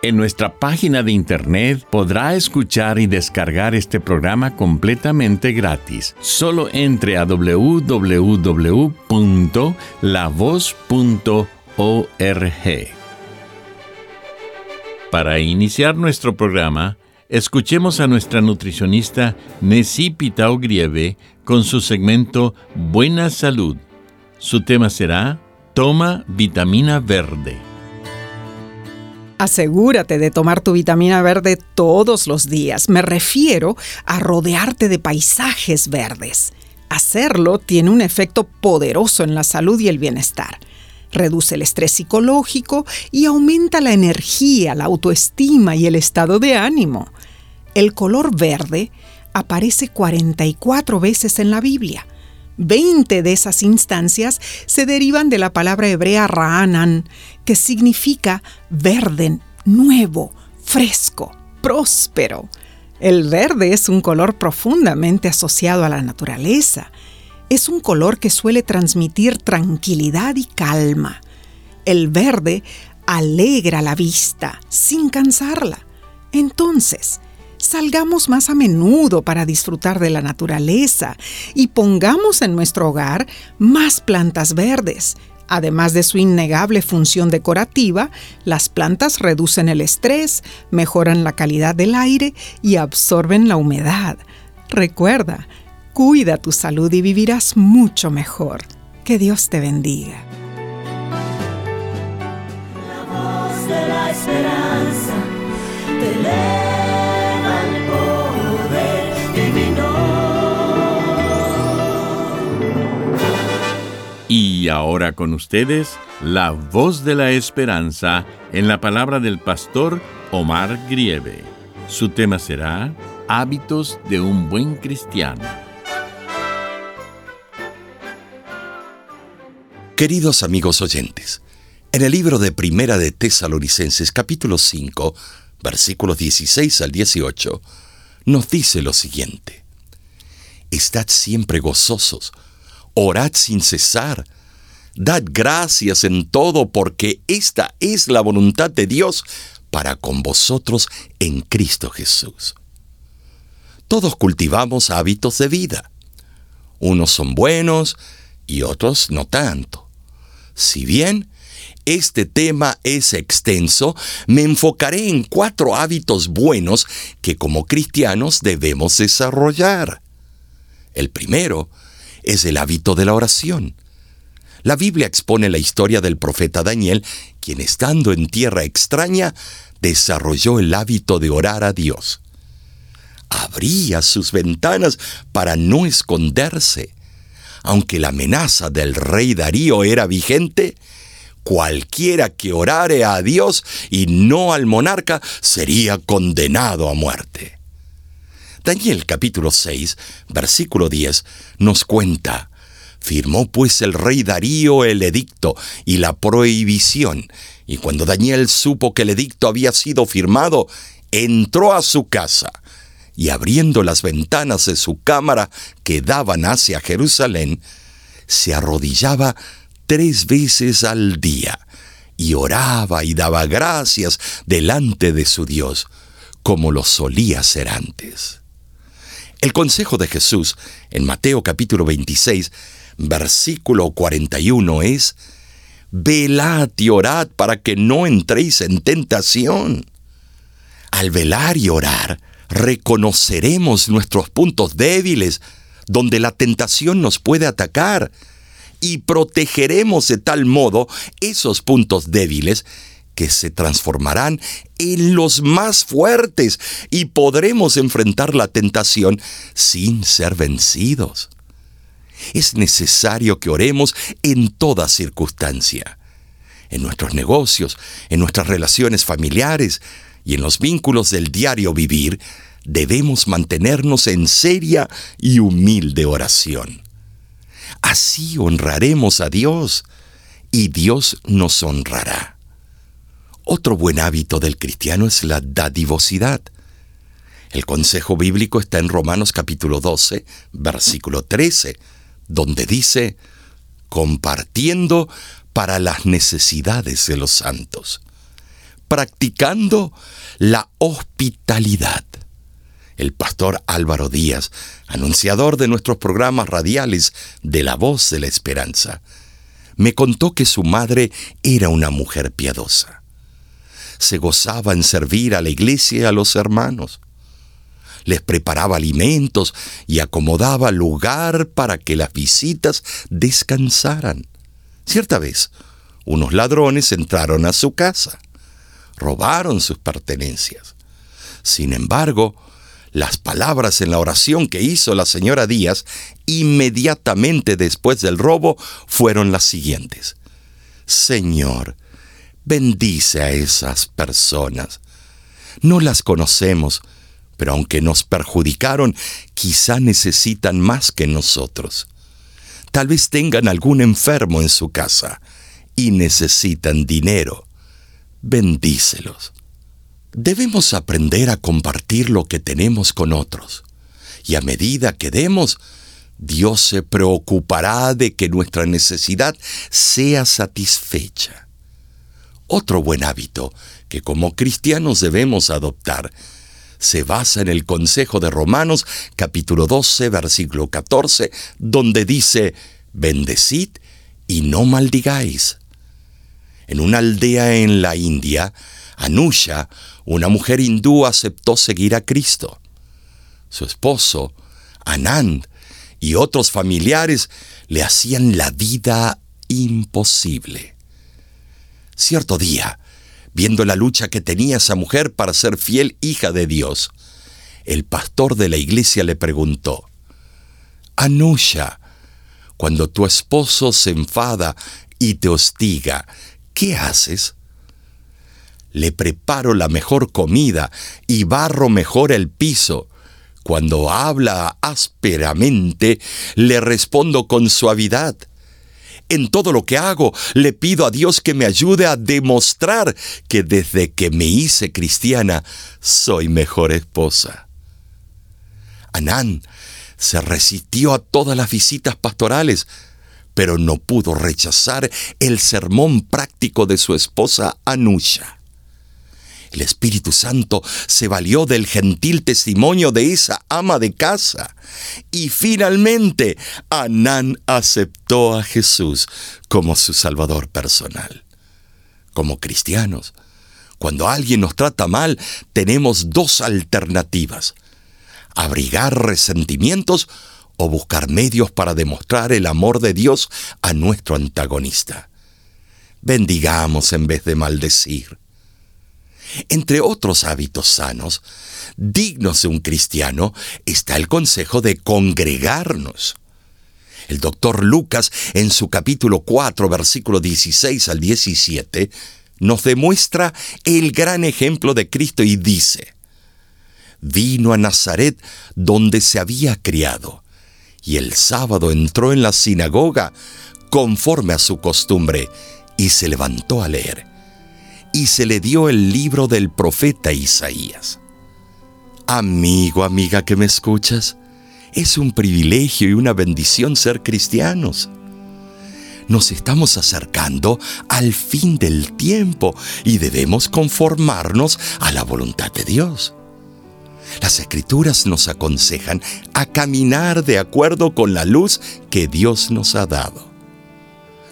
En nuestra página de internet podrá escuchar y descargar este programa completamente gratis. Solo entre a www.lavoz.org. Para iniciar nuestro programa, escuchemos a nuestra nutricionista Nessie Pitao Grieve con su segmento Buena Salud. Su tema será Toma vitamina verde. Asegúrate de tomar tu vitamina verde todos los días. Me refiero a rodearte de paisajes verdes. Hacerlo tiene un efecto poderoso en la salud y el bienestar. Reduce el estrés psicológico y aumenta la energía, la autoestima y el estado de ánimo. El color verde aparece 44 veces en la Biblia. 20 de esas instancias se derivan de la palabra hebrea ra'anan, que significa verde, nuevo, fresco, próspero. El verde es un color profundamente asociado a la naturaleza. Es un color que suele transmitir tranquilidad y calma. El verde alegra la vista sin cansarla. Entonces, salgamos más a menudo para disfrutar de la naturaleza y pongamos en nuestro hogar más plantas verdes, Además de su innegable función decorativa, las plantas reducen el estrés, mejoran la calidad del aire y absorben la humedad. Recuerda, cuida tu salud y vivirás mucho mejor. Que Dios te bendiga. La voz de la esperanza Y ahora con ustedes, la voz de la esperanza en la palabra del pastor Omar Grieve. Su tema será Hábitos de un buen cristiano. Queridos amigos oyentes, en el libro de Primera de Tesalonicenses capítulo 5, versículos 16 al 18, nos dice lo siguiente. Estad siempre gozosos, orad sin cesar, dad gracias en todo porque esta es la voluntad de Dios para con vosotros en Cristo Jesús. Todos cultivamos hábitos de vida. Unos son buenos y otros no tanto. Si bien este tema es extenso, me enfocaré en cuatro hábitos buenos que como cristianos debemos desarrollar. El primero es el hábito de la oración. La Biblia expone la historia del profeta Daniel, quien estando en tierra extraña, desarrolló el hábito de orar a Dios. Abría sus ventanas para no esconderse. Aunque la amenaza del rey Darío era vigente, cualquiera que orare a Dios y no al monarca sería condenado a muerte. Daniel capítulo 6, versículo 10 nos cuenta, Firmó pues el rey Darío el edicto y la prohibición, y cuando Daniel supo que el edicto había sido firmado, entró a su casa, y abriendo las ventanas de su cámara que daban hacia Jerusalén, se arrodillaba tres veces al día, y oraba y daba gracias delante de su Dios, como lo solía hacer antes. El consejo de Jesús en Mateo capítulo 26, versículo 41 es, Velad y orad para que no entréis en tentación. Al velar y orar, reconoceremos nuestros puntos débiles, donde la tentación nos puede atacar y protegeremos de tal modo esos puntos débiles que se transformarán en los más fuertes y podremos enfrentar la tentación sin ser vencidos. Es necesario que oremos en toda circunstancia, en nuestros negocios, en nuestras relaciones familiares y en los vínculos del diario vivir, debemos mantenernos en seria y humilde oración. Así honraremos a Dios y Dios nos honrará. Otro buen hábito del cristiano es la dadivosidad. El consejo bíblico está en Romanos capítulo 12, versículo 13, donde dice, compartiendo para las necesidades de los santos, practicando la hospitalidad el pastor Álvaro Díaz, anunciador de nuestros programas radiales de La Voz de la Esperanza, me contó que su madre era una mujer piadosa. Se gozaba en servir a la iglesia y a los hermanos. Les preparaba alimentos y acomodaba lugar para que las visitas descansaran. Cierta vez, unos ladrones entraron a su casa. Robaron sus pertenencias. Sin embargo, las palabras en la oración que hizo la señora Díaz inmediatamente después del robo fueron las siguientes. Señor, bendice a esas personas. No las conocemos, pero aunque nos perjudicaron, quizá necesitan más que nosotros. Tal vez tengan algún enfermo en su casa y necesitan dinero. Bendícelos. Debemos aprender a compartir lo que tenemos con otros. Y a medida que demos, Dios se preocupará de que nuestra necesidad sea satisfecha. Otro buen hábito que como cristianos debemos adoptar se basa en el consejo de Romanos capítulo 12 versículo 14, donde dice, bendecid y no maldigáis. En una aldea en la India, Anusha, una mujer hindú, aceptó seguir a Cristo. Su esposo, Anand, y otros familiares le hacían la vida imposible. Cierto día, viendo la lucha que tenía esa mujer para ser fiel hija de Dios, el pastor de la iglesia le preguntó, Anusha, cuando tu esposo se enfada y te hostiga, ¿qué haces? le preparo la mejor comida y barro mejor el piso. Cuando habla ásperamente, le respondo con suavidad. En todo lo que hago, le pido a Dios que me ayude a demostrar que desde que me hice cristiana, soy mejor esposa. Anán se resistió a todas las visitas pastorales, pero no pudo rechazar el sermón práctico de su esposa Anusha. El Espíritu Santo se valió del gentil testimonio de esa ama de casa. Y finalmente, Anán aceptó a Jesús como su Salvador personal. Como cristianos, cuando alguien nos trata mal, tenemos dos alternativas. Abrigar resentimientos o buscar medios para demostrar el amor de Dios a nuestro antagonista. Bendigamos en vez de maldecir. Entre otros hábitos sanos, dignos de un cristiano, está el consejo de congregarnos. El doctor Lucas, en su capítulo 4, versículo 16 al 17, nos demuestra el gran ejemplo de Cristo y dice, vino a Nazaret donde se había criado, y el sábado entró en la sinagoga conforme a su costumbre, y se levantó a leer y se le dio el libro del profeta Isaías. Amigo, amiga que me escuchas, es un privilegio y una bendición ser cristianos. Nos estamos acercando al fin del tiempo y debemos conformarnos a la voluntad de Dios. Las escrituras nos aconsejan a caminar de acuerdo con la luz que Dios nos ha dado.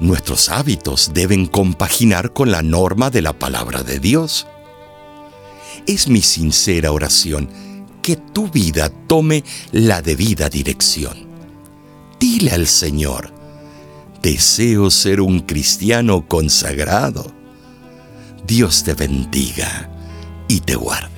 Nuestros hábitos deben compaginar con la norma de la palabra de Dios. Es mi sincera oración que tu vida tome la debida dirección Dile al Señor, deseo ser un cristiano consagrado. Dios te bendiga y te guarde.